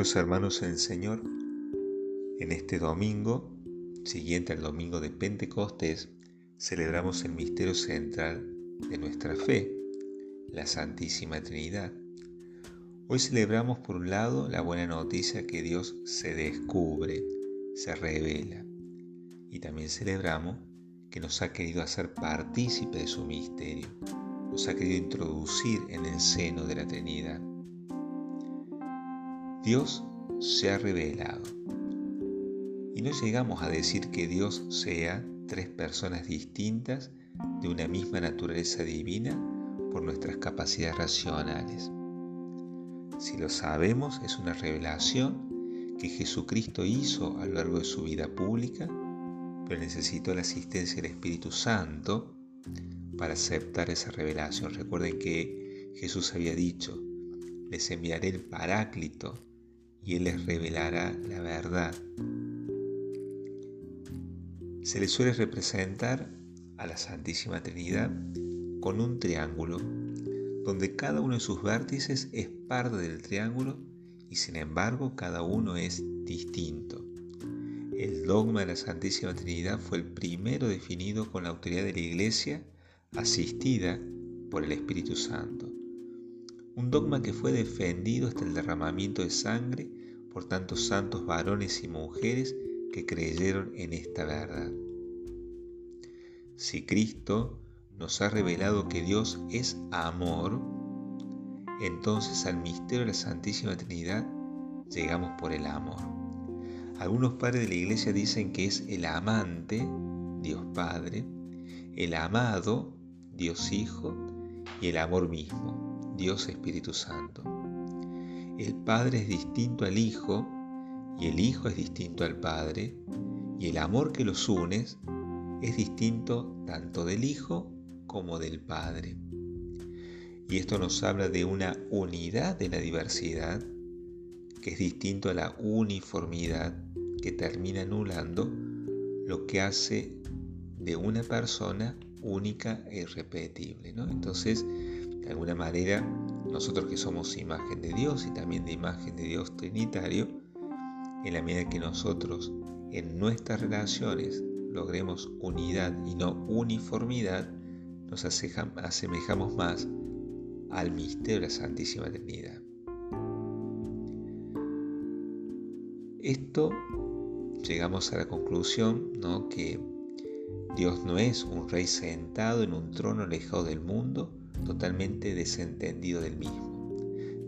Queridos hermanos en el Señor, en este domingo, siguiente al domingo de Pentecostés, celebramos el misterio central de nuestra fe, la Santísima Trinidad. Hoy celebramos por un lado la buena noticia que Dios se descubre, se revela, y también celebramos que nos ha querido hacer partícipe de su misterio, nos ha querido introducir en el seno de la Trinidad. Dios se ha revelado. Y no llegamos a decir que Dios sea tres personas distintas de una misma naturaleza divina por nuestras capacidades racionales. Si lo sabemos, es una revelación que Jesucristo hizo a lo largo de su vida pública, pero necesitó la asistencia del Espíritu Santo para aceptar esa revelación. Recuerden que Jesús había dicho, les enviaré el Paráclito y Él les revelará la verdad. Se le suele representar a la Santísima Trinidad con un triángulo, donde cada uno de sus vértices es parte del triángulo y sin embargo cada uno es distinto. El dogma de la Santísima Trinidad fue el primero definido con la autoridad de la Iglesia asistida por el Espíritu Santo un dogma que fue defendido hasta el derramamiento de sangre por tantos santos varones y mujeres que creyeron en esta verdad. Si Cristo nos ha revelado que Dios es amor, entonces al misterio de la Santísima Trinidad llegamos por el amor. Algunos padres de la iglesia dicen que es el amante, Dios Padre, el amado, Dios Hijo, y el amor mismo, Dios Espíritu Santo. El Padre es distinto al Hijo y el Hijo es distinto al Padre y el amor que los une es distinto tanto del Hijo como del Padre. Y esto nos habla de una unidad de la diversidad que es distinto a la uniformidad que termina anulando lo que hace de una persona única e irrepetible. ¿no? Entonces, de alguna manera, nosotros que somos imagen de Dios y también de imagen de Dios Trinitario, en la medida que nosotros en nuestras relaciones logremos unidad y no uniformidad, nos asemejamos más al misterio de la Santísima Trinidad. Esto llegamos a la conclusión ¿no? que Dios no es un rey sentado en un trono alejado del mundo, totalmente desentendido del mismo.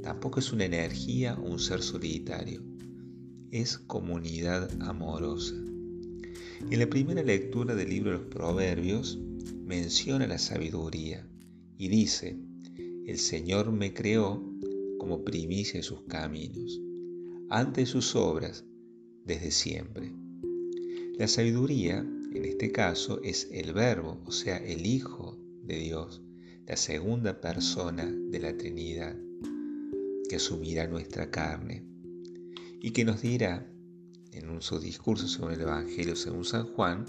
Tampoco es una energía o un ser solitario. Es comunidad amorosa. En la primera lectura del libro de los Proverbios menciona la sabiduría y dice, el Señor me creó como primicia de sus caminos, ante sus obras desde siempre. La sabiduría, en este caso, es el verbo, o sea, el Hijo de Dios, la segunda persona de la Trinidad, que asumirá nuestra carne y que nos dirá en su discurso sobre el Evangelio según San Juan,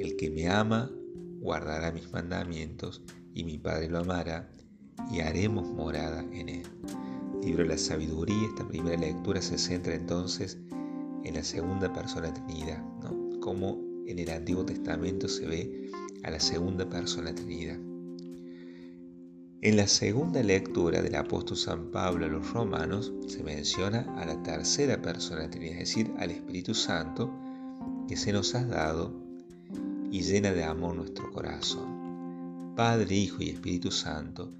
el que me ama guardará mis mandamientos y mi Padre lo amará y haremos morada en él. Libro de la sabiduría, esta primera lectura se centra entonces en la segunda persona Trinidad, ¿no? como en el Antiguo Testamento se ve a la segunda persona Trinidad. En la segunda lectura del apóstol San Pablo a los romanos se menciona a la tercera persona es decir, al Espíritu Santo, que se nos ha dado y llena de amor nuestro corazón. Padre, Hijo y Espíritu Santo,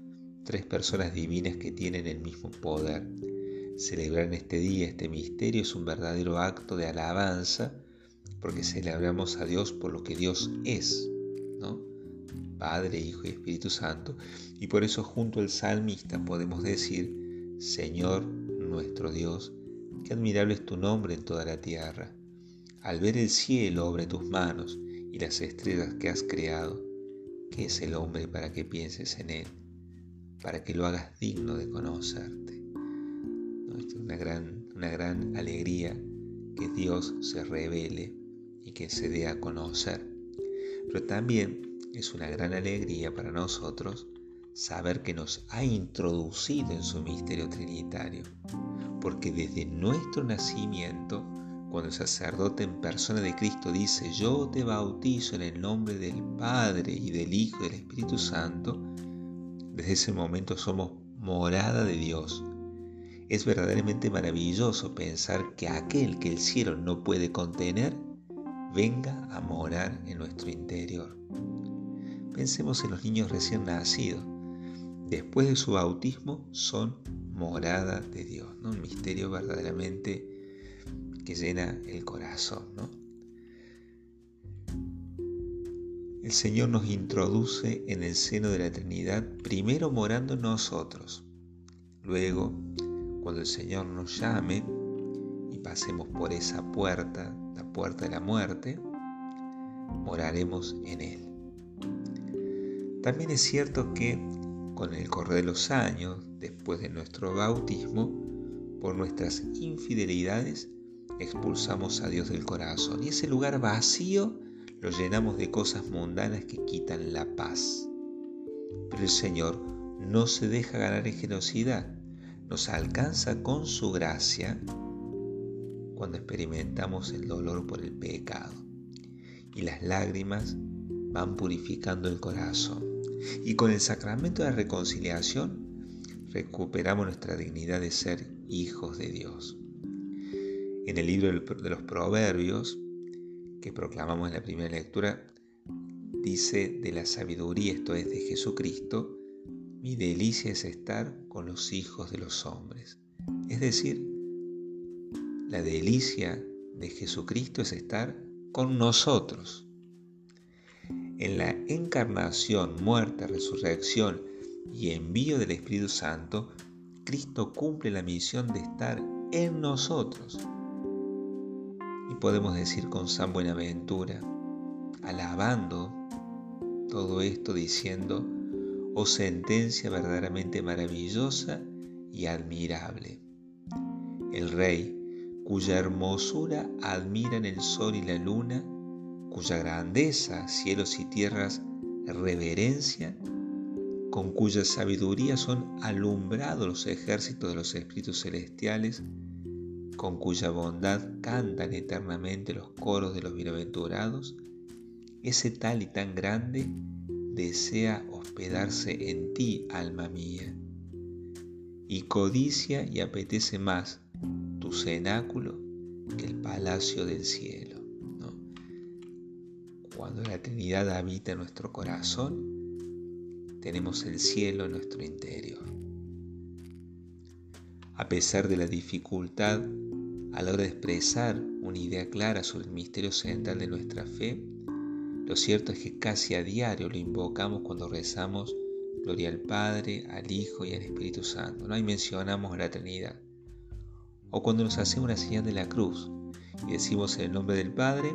tres personas divinas que tienen el mismo poder. Celebrar en este día este misterio es un verdadero acto de alabanza porque celebramos a Dios por lo que Dios es, ¿no? Padre, Hijo y Espíritu Santo, y por eso junto al salmista podemos decir, Señor nuestro Dios, qué admirable es tu nombre en toda la tierra. Al ver el cielo, obra tus manos y las estrellas que has creado, ¿qué es el hombre para que pienses en él? Para que lo hagas digno de conocerte. Es una gran, una gran alegría que Dios se revele y que se dé a conocer. Pero también es una gran alegría para nosotros saber que nos ha introducido en su misterio trinitario, porque desde nuestro nacimiento, cuando el sacerdote en persona de Cristo dice, yo te bautizo en el nombre del Padre y del Hijo y del Espíritu Santo, desde ese momento somos morada de Dios. Es verdaderamente maravilloso pensar que aquel que el cielo no puede contener, venga a morar en nuestro interior. Pensemos en los niños recién nacidos después de su bautismo son morada de Dios, un misterio verdaderamente que llena el corazón. El Señor nos introduce en el seno de la Trinidad, primero morando en nosotros. Luego, cuando el Señor nos llame y pasemos por esa puerta, la puerta de la muerte, moraremos en Él. También es cierto que con el correr de los años, después de nuestro bautismo, por nuestras infidelidades, expulsamos a Dios del corazón y ese lugar vacío lo llenamos de cosas mundanas que quitan la paz. Pero el Señor no se deja ganar en generosidad, nos alcanza con su gracia cuando experimentamos el dolor por el pecado y las lágrimas van purificando el corazón. Y con el sacramento de la reconciliación recuperamos nuestra dignidad de ser hijos de Dios. En el libro de los Proverbios, que proclamamos en la primera lectura, dice de la sabiduría, esto es de Jesucristo, mi delicia es estar con los hijos de los hombres. Es decir, la delicia de Jesucristo es estar con nosotros, en la encarnación, muerte, resurrección y envío del Espíritu Santo, Cristo cumple la misión de estar en nosotros. Y podemos decir con San Buenaventura, alabando todo esto diciendo, oh sentencia verdaderamente maravillosa y admirable. El Rey, cuya hermosura admiran el sol y la luna, cuya grandeza cielos y tierras reverencian, con cuya sabiduría son alumbrados los ejércitos de los espíritus celestiales, con cuya bondad cantan eternamente los coros de los bienaventurados, ese tal y tan grande desea hospedarse en ti, alma mía, y codicia y apetece más tu cenáculo que el palacio del cielo. Cuando la Trinidad habita en nuestro corazón, tenemos el cielo en nuestro interior. A pesar de la dificultad a la hora de expresar una idea clara sobre el misterio central de nuestra fe, lo cierto es que casi a diario lo invocamos cuando rezamos Gloria al Padre, al Hijo y al Espíritu Santo. ¿no? Y mencionamos a la Trinidad. O cuando nos hacemos una señal de la cruz y decimos en el nombre del Padre,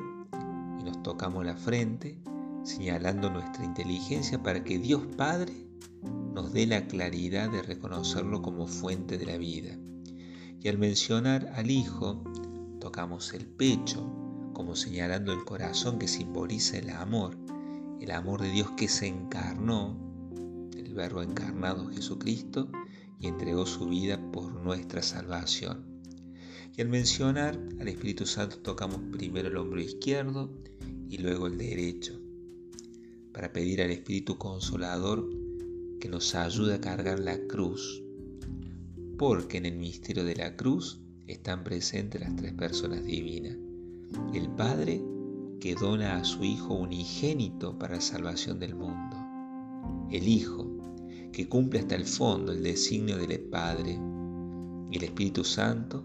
tocamos la frente, señalando nuestra inteligencia para que Dios Padre nos dé la claridad de reconocerlo como fuente de la vida. Y al mencionar al Hijo, tocamos el pecho, como señalando el corazón que simboliza el amor, el amor de Dios que se encarnó, el verbo encarnado Jesucristo, y entregó su vida por nuestra salvación. Y al mencionar al Espíritu Santo tocamos primero el hombro izquierdo y luego el derecho, para pedir al Espíritu Consolador que nos ayude a cargar la cruz, porque en el misterio de la cruz están presentes las tres personas divinas. El Padre que dona a su Hijo unigénito para la salvación del mundo. El Hijo que cumple hasta el fondo el designio del Padre. Y el Espíritu Santo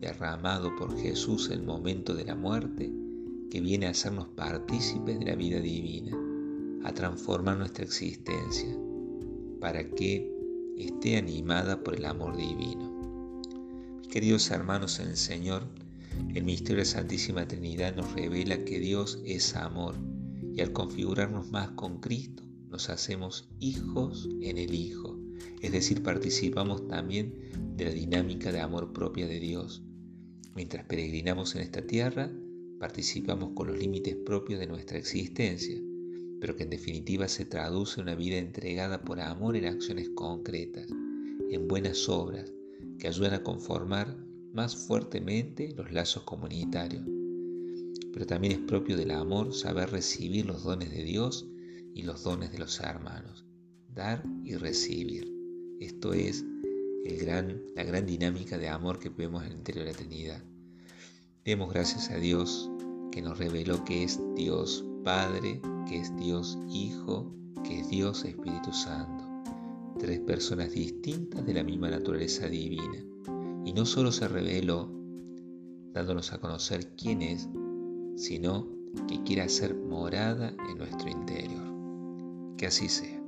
derramado por Jesús en el momento de la muerte, que viene a hacernos partícipes de la vida divina, a transformar nuestra existencia, para que esté animada por el amor divino. Mis queridos hermanos en el Señor, el misterio de la Santísima Trinidad nos revela que Dios es amor y al configurarnos más con Cristo nos hacemos hijos en el Hijo, es decir, participamos también de la dinámica de amor propia de Dios Mientras peregrinamos en esta tierra, participamos con los límites propios de nuestra existencia, pero que en definitiva se traduce en una vida entregada por amor en acciones concretas, en buenas obras que ayudan a conformar más fuertemente los lazos comunitarios. Pero también es propio del amor saber recibir los dones de Dios y los dones de los hermanos, dar y recibir. Esto es el gran, la gran dinámica de amor que vemos en el interior de la Trinidad. Demos gracias a Dios que nos reveló que es Dios Padre, que es Dios Hijo, que es Dios Espíritu Santo. Tres personas distintas de la misma naturaleza divina. Y no solo se reveló dándonos a conocer quién es, sino que quiere hacer morada en nuestro interior. Que así sea.